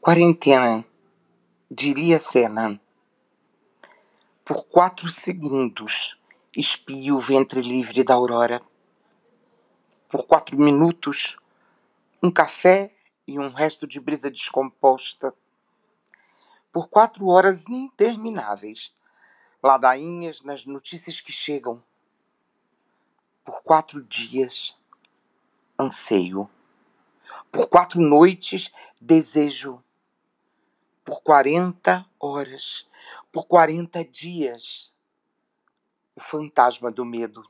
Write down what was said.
Quarentena, diria Senna. Por quatro segundos espio o ventre livre da aurora. Por quatro minutos, um café e um resto de brisa descomposta. Por quatro horas intermináveis, ladainhas nas notícias que chegam. Por quatro dias, anseio. Por quatro noites, desejo por 40 horas, por 40 dias, o fantasma do medo.